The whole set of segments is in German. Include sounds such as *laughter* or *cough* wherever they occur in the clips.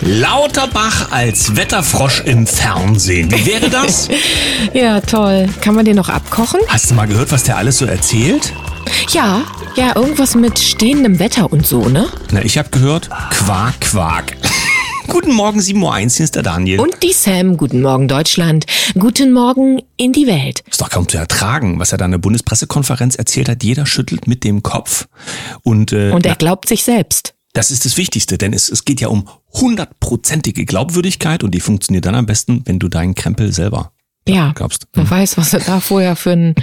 Lauterbach als Wetterfrosch im Fernsehen. Wie wäre das? *laughs* ja, toll. Kann man den noch abkochen? Hast du mal gehört, was der alles so erzählt? Ja, ja, irgendwas mit stehendem Wetter und so, ne? Na, ich habe gehört, Quark, Quark. *laughs* Guten Morgen, 7.01 Uhr, hier ist der Daniel. Und die Sam, guten Morgen Deutschland, guten Morgen in die Welt. Ist doch kaum zu ertragen, was er da in der Bundespressekonferenz erzählt hat. Jeder schüttelt mit dem Kopf. Und, äh, und er glaubt sich selbst. Das ist das Wichtigste, denn es, es geht ja um hundertprozentige Glaubwürdigkeit und die funktioniert dann am besten, wenn du deinen Krempel selber ja, glaubst. Wer weiß, was er da vorher für ein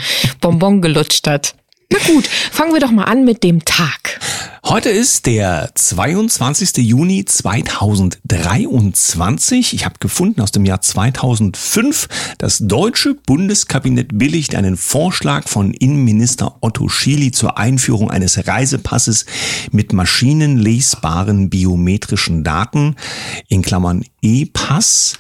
Bonbon gelutscht hat. Na gut, fangen wir doch mal an mit dem Tag. Heute ist der 22. Juni 2023. Ich habe gefunden aus dem Jahr 2005, das deutsche Bundeskabinett billigt einen Vorschlag von Innenminister Otto Schily zur Einführung eines Reisepasses mit maschinenlesbaren biometrischen Daten, in Klammern E-Pass.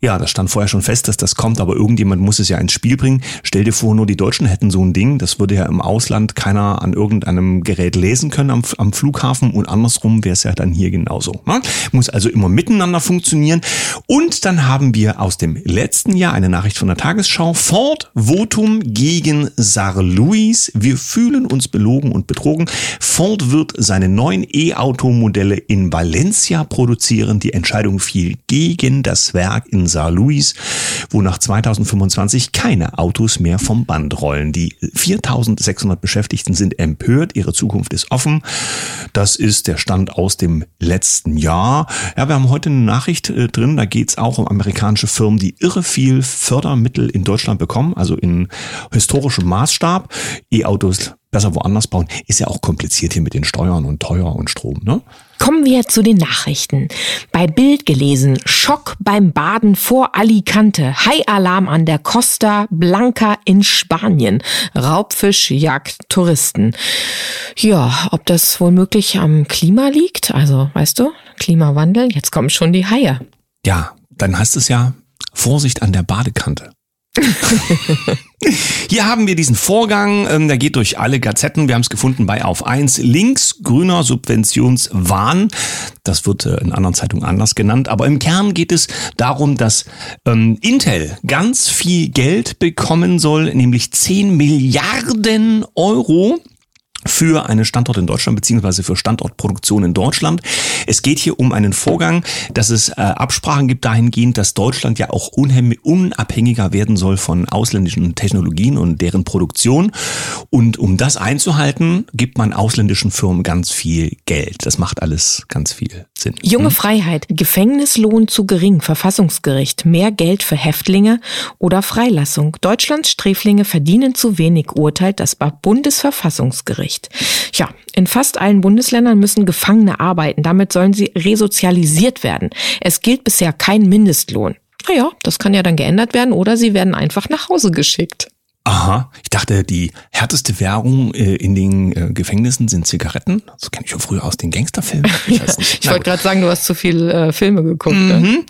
Ja, das stand vorher schon fest, dass das kommt, aber irgendjemand muss es ja ins Spiel bringen. Stell dir vor, nur die Deutschen hätten so ein Ding. Das würde ja im Ausland keiner an irgendeinem Gerät lesen können am, am Flughafen und andersrum wäre es ja dann hier genauso. Ne? Muss also immer miteinander funktionieren. Und dann haben wir aus dem letzten Jahr eine Nachricht von der Tagesschau. Ford Votum gegen Sar Louis. Wir fühlen uns belogen und betrogen. Ford wird seine neuen E-Auto-Modelle in Valencia produzieren. Die Entscheidung fiel gegen das Werk in Saar Louis, wo nach 2025 keine Autos mehr vom Band rollen. Die 4600 Beschäftigten sind empört, ihre Zukunft ist offen. Das ist der Stand aus dem letzten Jahr. Ja, wir haben heute eine Nachricht äh, drin, da geht es auch um amerikanische Firmen, die irre viel Fördermittel in Deutschland bekommen, also in historischem Maßstab. E-Autos besser woanders bauen. Ist ja auch kompliziert hier mit den Steuern und teuer und Strom, ne? Kommen wir zu den Nachrichten. Bei Bild gelesen, Schock beim Baden vor Alicante, Hai-Alarm an der Costa Blanca in Spanien, Raubfisch jagt Touristen. Ja, ob das wohl möglich am Klima liegt? Also, weißt du, Klimawandel, jetzt kommen schon die Haie. Ja, dann heißt es ja, Vorsicht an der Badekante. *laughs* Hier haben wir diesen Vorgang, ähm, der geht durch alle Gazetten. Wir haben es gefunden bei Auf 1. Links grüner Subventionswahn. Das wird äh, in anderen Zeitungen anders genannt. Aber im Kern geht es darum, dass ähm, Intel ganz viel Geld bekommen soll, nämlich 10 Milliarden Euro für einen Standort in Deutschland beziehungsweise für Standortproduktion in Deutschland. Es geht hier um einen Vorgang, dass es äh, Absprachen gibt dahingehend, dass Deutschland ja auch unabhängiger werden soll von ausländischen Technologien und deren Produktion. Und um das einzuhalten, gibt man ausländischen Firmen ganz viel Geld. Das macht alles ganz viel Sinn. Junge hm? Freiheit, Gefängnislohn zu gering, Verfassungsgericht, mehr Geld für Häftlinge oder Freilassung. Deutschlands Sträflinge verdienen zu wenig, urteilt das Bundesverfassungsgericht. Recht. Ja, in fast allen Bundesländern müssen Gefangene arbeiten. Damit sollen sie resozialisiert werden. Es gilt bisher kein Mindestlohn. Naja, das kann ja dann geändert werden oder sie werden einfach nach Hause geschickt. Aha, ich dachte, die härteste Währung äh, in den äh, Gefängnissen sind Zigaretten. Das kenne ich ja früher aus den Gangsterfilmen. Ich, ja, *laughs* ich wollte gerade sagen, du hast zu viel äh, Filme geguckt. Ne? Mhm. Ne?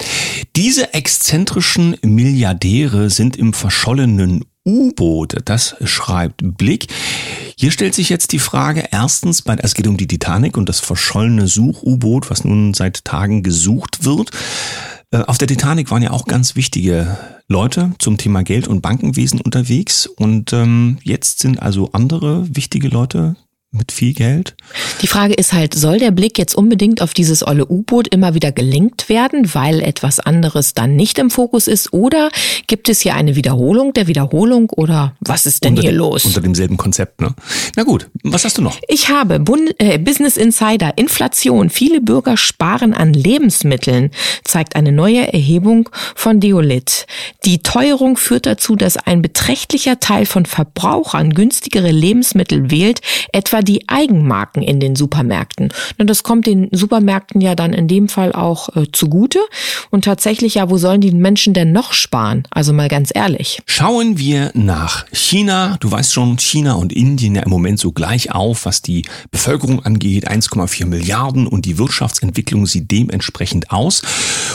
Diese exzentrischen Milliardäre sind im verschollenen U-Boot. Das schreibt Blick. Hier stellt sich jetzt die Frage, erstens, es geht um die Titanic und das verschollene Such-U-Boot, was nun seit Tagen gesucht wird. Äh, auf der Titanic waren ja auch ganz wichtige Leute zum Thema Geld und Bankenwesen unterwegs und ähm, jetzt sind also andere wichtige Leute mit viel Geld. Die Frage ist halt, soll der Blick jetzt unbedingt auf dieses olle U-Boot immer wieder gelenkt werden, weil etwas anderes dann nicht im Fokus ist? Oder gibt es hier eine Wiederholung der Wiederholung oder was ist denn unter hier los? Unter demselben Konzept, ne? Na gut, was hast du noch? Ich habe Bund äh, Business Insider, Inflation, viele Bürger sparen an Lebensmitteln, zeigt eine neue Erhebung von Deolit. Die Teuerung führt dazu, dass ein beträchtlicher Teil von Verbrauchern günstigere Lebensmittel wählt, etwa etwa die Eigenmarken in den Supermärkten. Und das kommt den Supermärkten ja dann in dem Fall auch äh, zugute. Und tatsächlich ja, wo sollen die Menschen denn noch sparen? Also mal ganz ehrlich. Schauen wir nach China. Du weißt schon, China und Indien ja im Moment so gleich auf, was die Bevölkerung angeht. 1,4 Milliarden und die Wirtschaftsentwicklung sieht dementsprechend aus.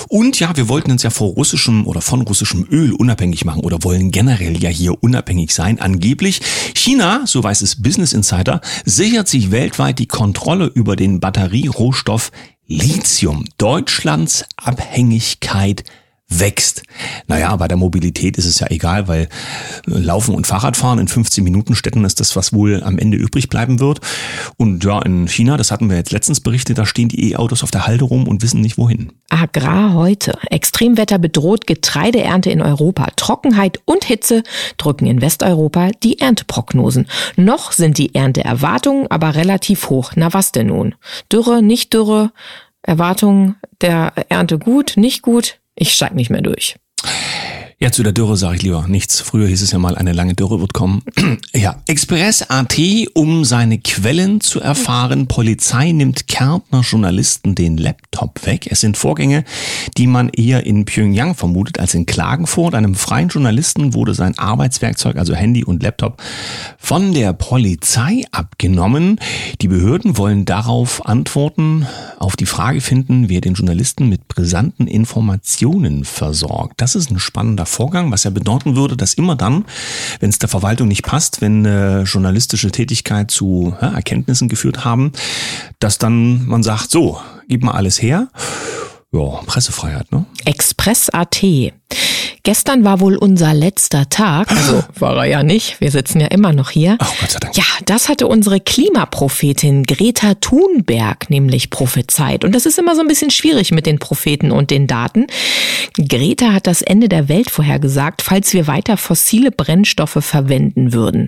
Und ja, wir wollten uns ja vor russischem oder von russischem Öl unabhängig machen oder wollen generell ja hier unabhängig sein. Angeblich China, so weiß es Business Insider, sichert sich weltweit die Kontrolle über den Batterierohstoff Lithium. Deutschlands Abhängigkeit wächst. Naja, bei der Mobilität ist es ja egal, weil äh, Laufen und Fahrradfahren in 15 Minuten Städten ist das, was wohl am Ende übrig bleiben wird. Und ja, in China, das hatten wir jetzt letztens berichtet, da stehen die E-Autos auf der Halde rum und wissen nicht wohin. Agrar heute. Extremwetter bedroht Getreideernte in Europa. Trockenheit und Hitze drücken in Westeuropa die Ernteprognosen. Noch sind die Ernteerwartungen aber relativ hoch. Na was denn nun? Dürre, nicht Dürre? Erwartungen der Ernte gut, nicht gut? Ich steig nicht mehr durch. Ja, zu der Dürre sage ich lieber nichts. Früher hieß es ja mal, eine lange Dürre wird kommen. *clears throat* ja, Express.at, um seine Quellen zu erfahren. Polizei nimmt Kärntner Journalisten den Laptop weg. Es sind Vorgänge, die man eher in Pyongyang vermutet als in Klagenfurt. Einem freien Journalisten wurde sein Arbeitswerkzeug, also Handy und Laptop, von der Polizei abgenommen. Die Behörden wollen darauf Antworten auf die Frage finden, wer den Journalisten mit brisanten Informationen versorgt. Das ist ein spannender Vorgang, was ja bedeuten würde, dass immer dann, wenn es der Verwaltung nicht passt, wenn äh, journalistische Tätigkeit zu ja, Erkenntnissen geführt haben, dass dann man sagt, so, gib mal alles her. Ja, Pressefreiheit, ne? Express.at. Gestern war wohl unser letzter Tag. *laughs* Also war er ja nicht. Wir sitzen ja immer noch hier. Ach, Gott sei Dank. Ja, das hatte unsere Klimaprophetin Greta Thunberg nämlich prophezeit. Und das ist immer so ein bisschen schwierig mit den Propheten und den Daten. Greta hat das Ende der Welt vorhergesagt, falls wir weiter fossile Brennstoffe verwenden würden.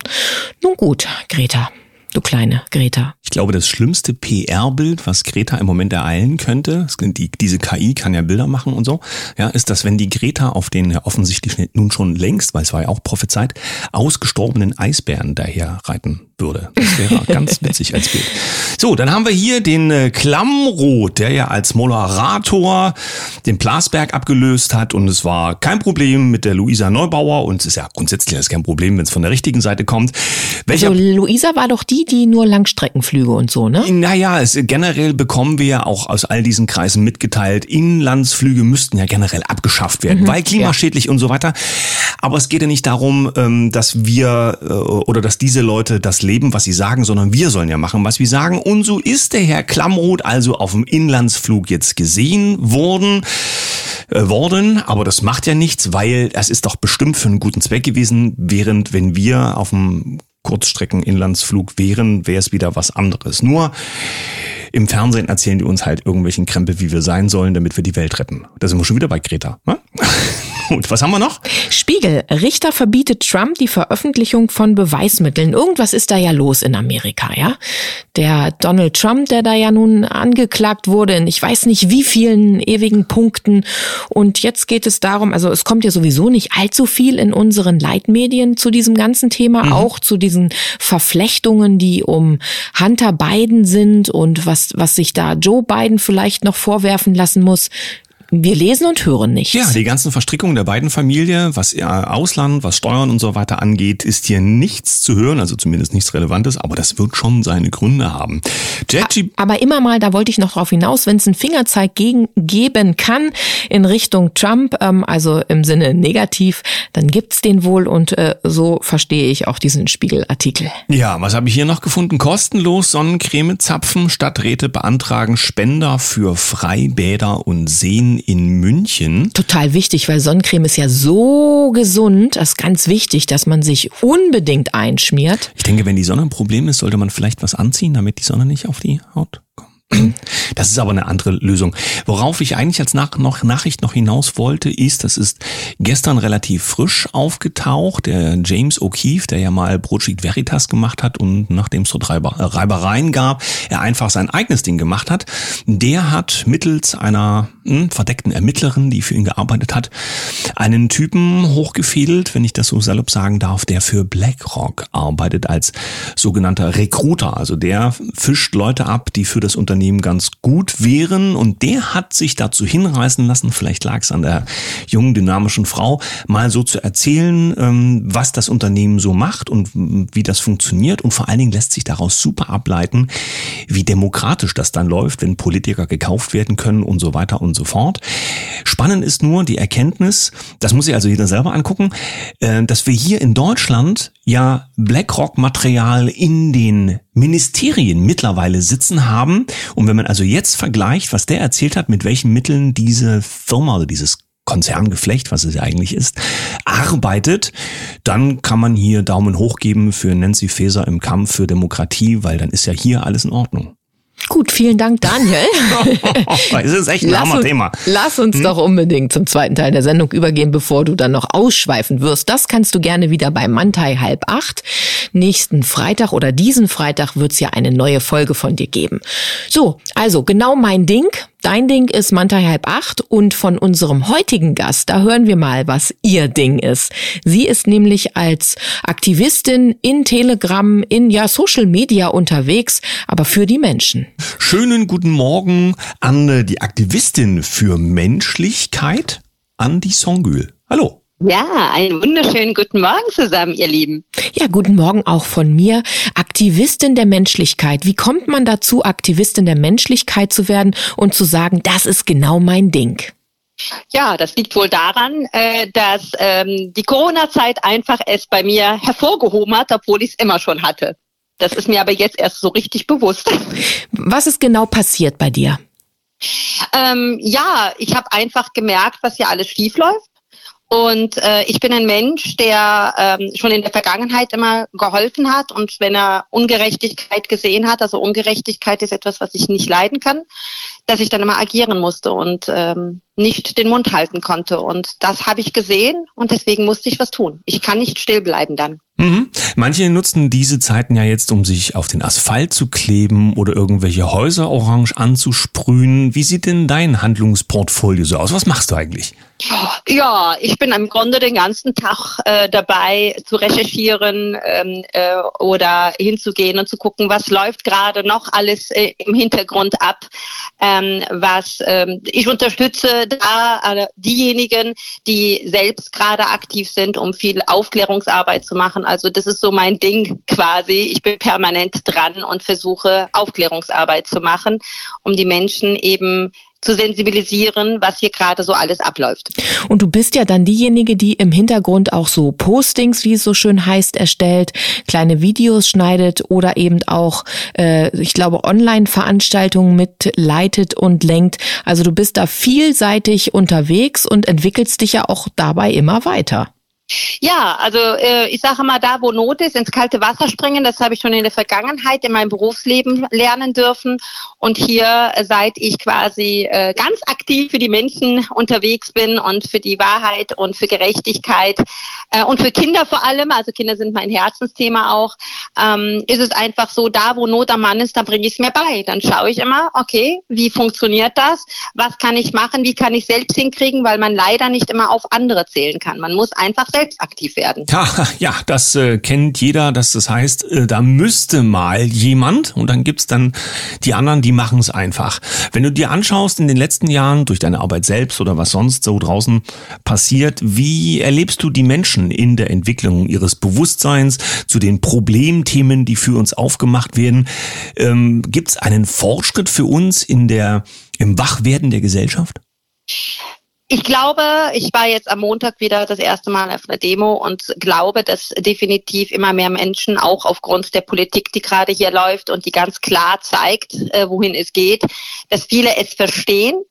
Nun gut, Greta du kleine Greta. Ich glaube, das schlimmste PR-Bild, was Greta im Moment ereilen könnte, die, diese KI kann ja Bilder machen und so, ja, ist, dass wenn die Greta auf den ja offensichtlich nun schon längst, weil es war ja auch prophezeit, ausgestorbenen Eisbären daher reiten würde. Das wäre *laughs* ganz witzig als Bild. So, dann haben wir hier den äh, Klammroth, der ja als Moderator den Plasberg abgelöst hat und es war kein Problem mit der Luisa Neubauer und es ist ja grundsätzlich ist kein Problem, wenn es von der richtigen Seite kommt. Welcher also Luisa war doch die, die nur Langstreckenflüge und so, ne? Naja, es, generell bekommen wir ja auch aus all diesen Kreisen mitgeteilt, Inlandsflüge müssten ja generell abgeschafft werden, mhm, weil klimaschädlich ja. und so weiter. Aber es geht ja nicht darum, ähm, dass wir äh, oder dass diese Leute das leben, was sie sagen, sondern wir sollen ja machen, was wir sagen. Und so ist der Herr Klammroth also auf dem Inlandsflug jetzt gesehen worden äh, worden, aber das macht ja nichts, weil es ist doch bestimmt für einen guten Zweck gewesen, während wenn wir auf dem Kurzstrecken-Inlandsflug wären, wäre es wieder was anderes. Nur im Fernsehen erzählen die uns halt irgendwelchen Krempel, wie wir sein sollen, damit wir die Welt retten. Da sind wir schon wieder bei Greta. Ne? *laughs* Gut, was haben wir noch? Spiegel. Richter verbietet Trump die Veröffentlichung von Beweismitteln. Irgendwas ist da ja los in Amerika, ja? Der Donald Trump, der da ja nun angeklagt wurde in ich weiß nicht wie vielen ewigen Punkten. Und jetzt geht es darum, also es kommt ja sowieso nicht allzu viel in unseren Leitmedien zu diesem ganzen Thema, mhm. auch zu diesen Verflechtungen, die um Hunter Biden sind und was, was sich da Joe Biden vielleicht noch vorwerfen lassen muss. Wir lesen und hören nichts. Ja, die ganzen Verstrickungen der beiden Familie, was Ausland, was Steuern und so weiter angeht, ist hier nichts zu hören, also zumindest nichts Relevantes, aber das wird schon seine Gründe haben. Aber immer mal, da wollte ich noch drauf hinaus, wenn es einen Fingerzeig gegen, geben kann in Richtung Trump, ähm, also im Sinne negativ, dann gibt's den wohl und äh, so verstehe ich auch diesen Spiegelartikel. Ja, was habe ich hier noch gefunden? Kostenlos Sonnencreme zapfen, Stadträte beantragen Spender für Freibäder und Seen in München. Total wichtig, weil Sonnencreme ist ja so gesund. Das ist ganz wichtig, dass man sich unbedingt einschmiert. Ich denke, wenn die Sonne ein Problem ist, sollte man vielleicht was anziehen, damit die Sonne nicht auf die Haut kommt. *clears throat* Das ist aber eine andere Lösung. Worauf ich eigentlich als Nach noch Nachricht noch hinaus wollte, ist, das ist gestern relativ frisch aufgetaucht. Der James O'Keefe, der ja mal Broadsheet Veritas gemacht hat und nachdem es Reiber, äh, Reibereien gab, er einfach sein eigenes Ding gemacht hat. Der hat mittels einer mh, hm, verdeckten Ermittlerin, die für ihn gearbeitet hat, einen Typen hochgefädelt, wenn ich das so salopp sagen darf, der für BlackRock arbeitet als sogenannter Recruiter. Also der fischt Leute ab, die für das Unternehmen Unternehmen ganz gut wären. Und der hat sich dazu hinreißen lassen, vielleicht lag es an der jungen, dynamischen Frau, mal so zu erzählen, ähm, was das Unternehmen so macht und wie das funktioniert. Und vor allen Dingen lässt sich daraus super ableiten, wie demokratisch das dann läuft, wenn Politiker gekauft werden können und so weiter und so fort. Spannend ist nur die Erkenntnis, das muss sich also jeder selber angucken, äh, dass wir hier in Deutschland ja BlackRock-Material in den Ministerien mittlerweile sitzen haben. Und wenn man also jetzt vergleicht, was der erzählt hat, mit welchen Mitteln diese Firma oder dieses Konzerngeflecht, was es ja eigentlich ist, arbeitet, dann kann man hier Daumen hoch geben für Nancy Faeser im Kampf für Demokratie, weil dann ist ja hier alles in Ordnung. Gut, vielen Dank, Daniel. *laughs* es ist echt ein lass uns, Thema. Lass uns hm? doch unbedingt zum zweiten Teil der Sendung übergehen, bevor du dann noch ausschweifen wirst. Das kannst du gerne wieder bei Mantai halb acht. Nächsten Freitag oder diesen Freitag wird's ja eine neue Folge von dir geben. So, also genau mein Ding. Dein Ding ist Manta halb acht und von unserem heutigen Gast, da hören wir mal, was ihr Ding ist. Sie ist nämlich als Aktivistin in Telegram, in ja Social Media unterwegs, aber für die Menschen. Schönen guten Morgen an die Aktivistin für Menschlichkeit, Andi Songül. Hallo. Ja, einen wunderschönen guten Morgen zusammen, ihr Lieben. Ja, guten Morgen auch von mir. Aktivistin der Menschlichkeit. Wie kommt man dazu, Aktivistin der Menschlichkeit zu werden und zu sagen, das ist genau mein Ding? Ja, das liegt wohl daran, äh, dass ähm, die Corona-Zeit einfach es bei mir hervorgehoben hat, obwohl ich es immer schon hatte. Das ist mir aber jetzt erst so richtig bewusst. Was ist genau passiert bei dir? Ähm, ja, ich habe einfach gemerkt, was hier alles schief läuft. Und äh, ich bin ein Mensch, der ähm, schon in der Vergangenheit immer geholfen hat und wenn er Ungerechtigkeit gesehen hat, also Ungerechtigkeit ist etwas, was ich nicht leiden kann, dass ich dann immer agieren musste. Und ähm, nicht den Mund halten konnte. Und das habe ich gesehen und deswegen musste ich was tun. Ich kann nicht still bleiben dann. Mhm. Manche nutzen diese Zeiten ja jetzt, um sich auf den Asphalt zu kleben oder irgendwelche Häuser orange anzusprühen. Wie sieht denn dein Handlungsportfolio so aus? Was machst du eigentlich? Ja, ich bin im Grunde den ganzen Tag äh, dabei zu recherchieren ähm, äh, oder hinzugehen und zu gucken, was läuft gerade noch alles äh, im Hintergrund ab. Ähm, was ähm, ich unterstütze da äh, diejenigen, die selbst gerade aktiv sind, um viel Aufklärungsarbeit zu machen also das ist so mein Ding quasi. Ich bin permanent dran und versuche Aufklärungsarbeit zu machen, um die Menschen eben zu sensibilisieren, was hier gerade so alles abläuft. Und du bist ja dann diejenige, die im Hintergrund auch so Postings, wie es so schön heißt, erstellt, kleine Videos schneidet oder eben auch, äh, ich glaube, Online-Veranstaltungen mitleitet und lenkt. Also du bist da vielseitig unterwegs und entwickelst dich ja auch dabei immer weiter. Ja, also äh, ich sage mal, da wo Not ist, ins kalte Wasser springen, das habe ich schon in der Vergangenheit in meinem Berufsleben lernen dürfen. Und hier, äh, seit ich quasi äh, ganz aktiv für die Menschen unterwegs bin und für die Wahrheit und für Gerechtigkeit äh, und für Kinder vor allem, also Kinder sind mein Herzensthema auch, ähm, ist es einfach so, da wo Not am Mann ist, da bringe ich es mir bei. Dann schaue ich immer, okay, wie funktioniert das? Was kann ich machen? Wie kann ich selbst hinkriegen? Weil man leider nicht immer auf andere zählen kann. Man muss einfach selbst aktiv werden. Ja, *laughs* ja das äh, kennt jeder. Dass das heißt, äh, da müsste mal jemand und dann gibt's dann die anderen, die machen es einfach. Wenn du dir anschaust in den letzten Jahren durch deine Arbeit selbst oder was sonst so draußen passiert, wie erlebst du die Menschen in der Entwicklung ihres Bewusstseins zu den Problemthemen, die für uns aufgemacht werden? Ähm, gibt's einen Fortschritt für uns in der im Wachwerden der Gesellschaft? Ich glaube, ich war jetzt am Montag wieder das erste Mal auf einer Demo und glaube, dass definitiv immer mehr Menschen auch aufgrund der Politik, die gerade hier läuft und die ganz klar zeigt, äh, wohin es geht, dass viele es verstehen.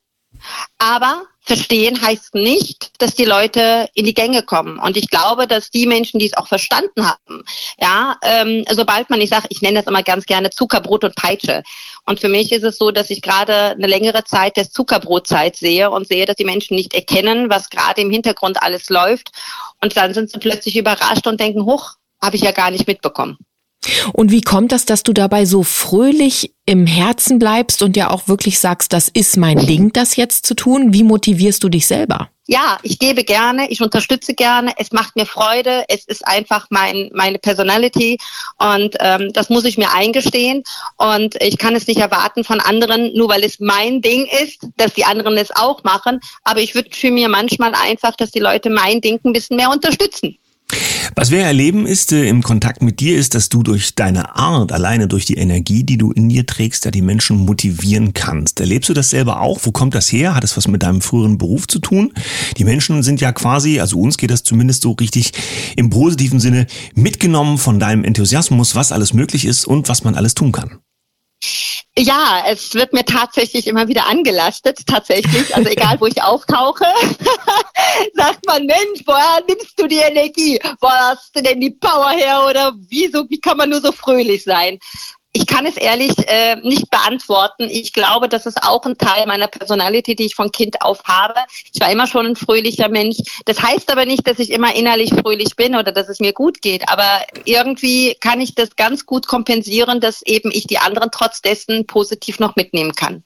Aber verstehen heißt nicht, dass die Leute in die Gänge kommen. Und ich glaube, dass die Menschen, die es auch verstanden haben, ja, ähm, sobald man, ich sage, ich nenne das immer ganz gerne Zuckerbrot und Peitsche. Und für mich ist es so, dass ich gerade eine längere Zeit der Zuckerbrotzeit sehe und sehe, dass die Menschen nicht erkennen, was gerade im Hintergrund alles läuft. Und dann sind sie plötzlich überrascht und denken, hoch, habe ich ja gar nicht mitbekommen. Und wie kommt das, dass du dabei so fröhlich im Herzen bleibst und ja auch wirklich sagst, das ist mein Ding, das jetzt zu tun? Wie motivierst du dich selber? Ja, ich gebe gerne, ich unterstütze gerne, es macht mir Freude, es ist einfach mein, meine Personality und ähm, das muss ich mir eingestehen und ich kann es nicht erwarten von anderen, nur weil es mein Ding ist, dass die anderen es auch machen, aber ich wünsche mir manchmal einfach, dass die Leute mein Ding ein bisschen mehr unterstützen. Was wir erleben ist äh, im Kontakt mit dir ist, dass du durch deine Art, alleine durch die Energie, die du in dir trägst, ja die Menschen motivieren kannst. Erlebst du das selber auch? Wo kommt das her? Hat es was mit deinem früheren Beruf zu tun? Die Menschen sind ja quasi, also uns geht das zumindest so richtig im positiven Sinne mitgenommen von deinem Enthusiasmus, was alles möglich ist und was man alles tun kann. Ja, es wird mir tatsächlich immer wieder angelastet, tatsächlich. Also egal, wo ich *laughs* auftauche, sagt man, Mensch, woher nimmst du die Energie? Wo hast du denn die Power her? Oder wieso, wie kann man nur so fröhlich sein? Ich kann es ehrlich äh, nicht beantworten. Ich glaube, das ist auch ein Teil meiner Personality, die ich von Kind auf habe. Ich war immer schon ein fröhlicher Mensch. Das heißt aber nicht, dass ich immer innerlich fröhlich bin oder dass es mir gut geht. Aber irgendwie kann ich das ganz gut kompensieren, dass eben ich die anderen trotz dessen positiv noch mitnehmen kann.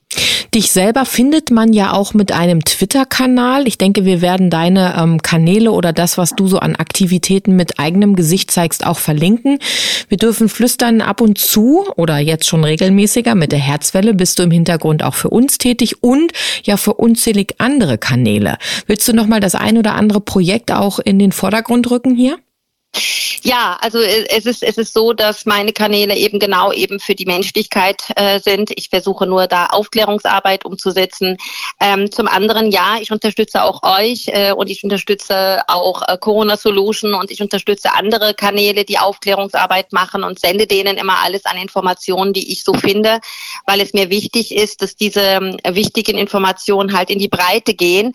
Dich selber findet man ja auch mit einem Twitter-Kanal. Ich denke, wir werden deine ähm, Kanäle oder das, was du so an Aktivitäten mit eigenem Gesicht zeigst, auch verlinken. Wir dürfen flüstern ab und zu oder jetzt schon regelmäßiger mit der Herzwelle bist du im Hintergrund auch für uns tätig und ja für unzählig andere Kanäle. Willst du noch mal das ein oder andere Projekt auch in den Vordergrund rücken hier? Ja, also äh, es ist, es ist so, dass meine Kanäle eben genau eben für die Menschlichkeit äh, sind. Ich versuche nur da Aufklärungsarbeit umzusetzen. Ähm, zum anderen, ja, ich unterstütze auch euch äh, und ich unterstütze auch äh, Corona Solution und ich unterstütze andere Kanäle, die Aufklärungsarbeit machen und sende denen immer alles an Informationen, die ich so finde, weil es mir wichtig ist, dass diese äh, wichtigen Informationen halt in die Breite gehen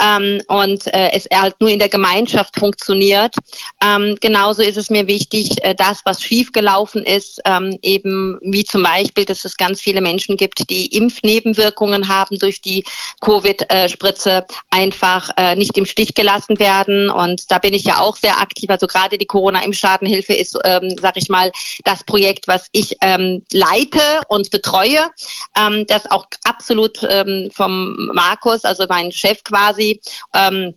ähm, und äh, es halt nur in der Gemeinschaft funktioniert. Ähm, genauso ist es mir wichtig, äh, das, was schiefgelaufen ist, ähm, eben wie zum Beispiel, dass es ganz viele Menschen gibt, die Impfnebenwirkungen haben durch die Covid-Spritze, einfach äh, nicht im Stich gelassen werden. Und da bin ich ja auch sehr aktiv. Also gerade die Corona-Impfschadenhilfe ist, ähm, sag ich mal, das Projekt, was ich ähm, leite und betreue, ähm, das auch absolut ähm, vom Markus, also mein Chef quasi, ähm,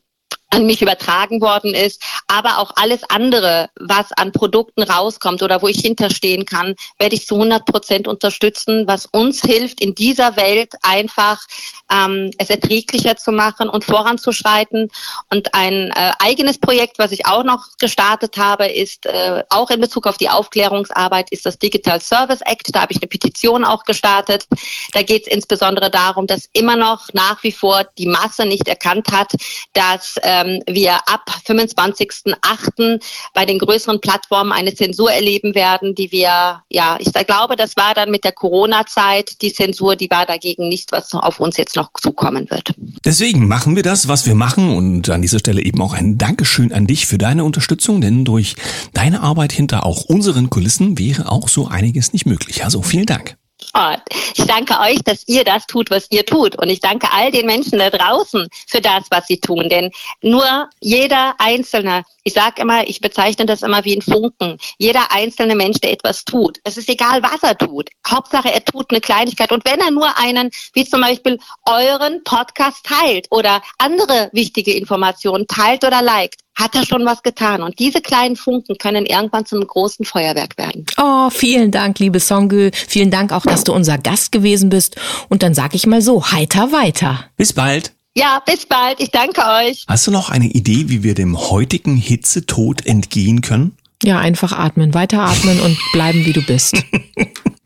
an mich übertragen worden ist, aber auch alles andere, was an Produkten rauskommt oder wo ich hinterstehen kann, werde ich zu 100 Prozent unterstützen, was uns hilft, in dieser Welt einfach ähm, es erträglicher zu machen und voranzuschreiten. Und ein äh, eigenes Projekt, was ich auch noch gestartet habe, ist äh, auch in Bezug auf die Aufklärungsarbeit, ist das Digital Service Act. Da habe ich eine Petition auch gestartet. Da geht es insbesondere darum, dass immer noch nach wie vor die Masse nicht erkannt hat, dass äh, ähm, wir ab 25.08. bei den größeren Plattformen eine Zensur erleben werden, die wir, ja, ich glaube, das war dann mit der Corona-Zeit die Zensur, die war dagegen nicht, was auf uns jetzt noch zukommen wird. Deswegen machen wir das, was wir machen und an dieser Stelle eben auch ein Dankeschön an dich für deine Unterstützung, denn durch deine Arbeit hinter auch unseren Kulissen wäre auch so einiges nicht möglich. Also vielen Dank. Oh, ich danke euch, dass ihr das tut, was ihr tut. Und ich danke all den Menschen da draußen für das, was sie tun. Denn nur jeder Einzelne, ich sage immer, ich bezeichne das immer wie ein Funken. Jeder einzelne Mensch, der etwas tut. Es ist egal, was er tut. Hauptsache, er tut eine Kleinigkeit. Und wenn er nur einen, wie zum Beispiel euren Podcast teilt oder andere wichtige Informationen teilt oder liked, hat er schon was getan. Und diese kleinen Funken können irgendwann zu einem großen Feuerwerk werden. Oh, vielen Dank, liebe Songül. Vielen Dank auch, dass du unser Gast gewesen bist. Und dann sag ich mal so, heiter weiter. Bis bald. Ja, bis bald. Ich danke euch. Hast du noch eine Idee, wie wir dem heutigen Hitzetod entgehen können? Ja, einfach atmen, weiteratmen und bleiben, wie du bist. *laughs*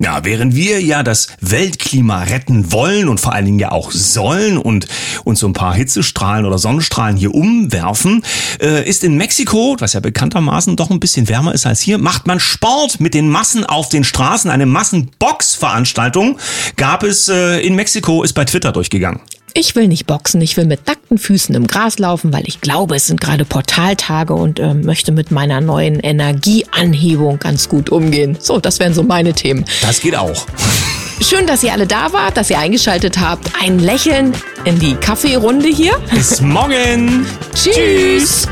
Ja, während wir ja das Weltklima retten wollen und vor allen Dingen ja auch sollen und uns so ein paar Hitzestrahlen oder Sonnenstrahlen hier umwerfen, äh, ist in Mexiko, was ja bekanntermaßen doch ein bisschen wärmer ist als hier, macht man Sport mit den Massen auf den Straßen. Eine Massenboxveranstaltung gab es äh, in Mexiko, ist bei Twitter durchgegangen. Ich will nicht boxen, ich will mit nackten Füßen im Gras laufen, weil ich glaube, es sind gerade Portaltage und äh, möchte mit meiner neuen Energieanhebung ganz gut umgehen. So, das wären so meine Themen. Das geht auch. Schön, dass ihr alle da wart, dass ihr eingeschaltet habt. Ein Lächeln in die Kaffeerunde hier. Bis morgen. Tschüss.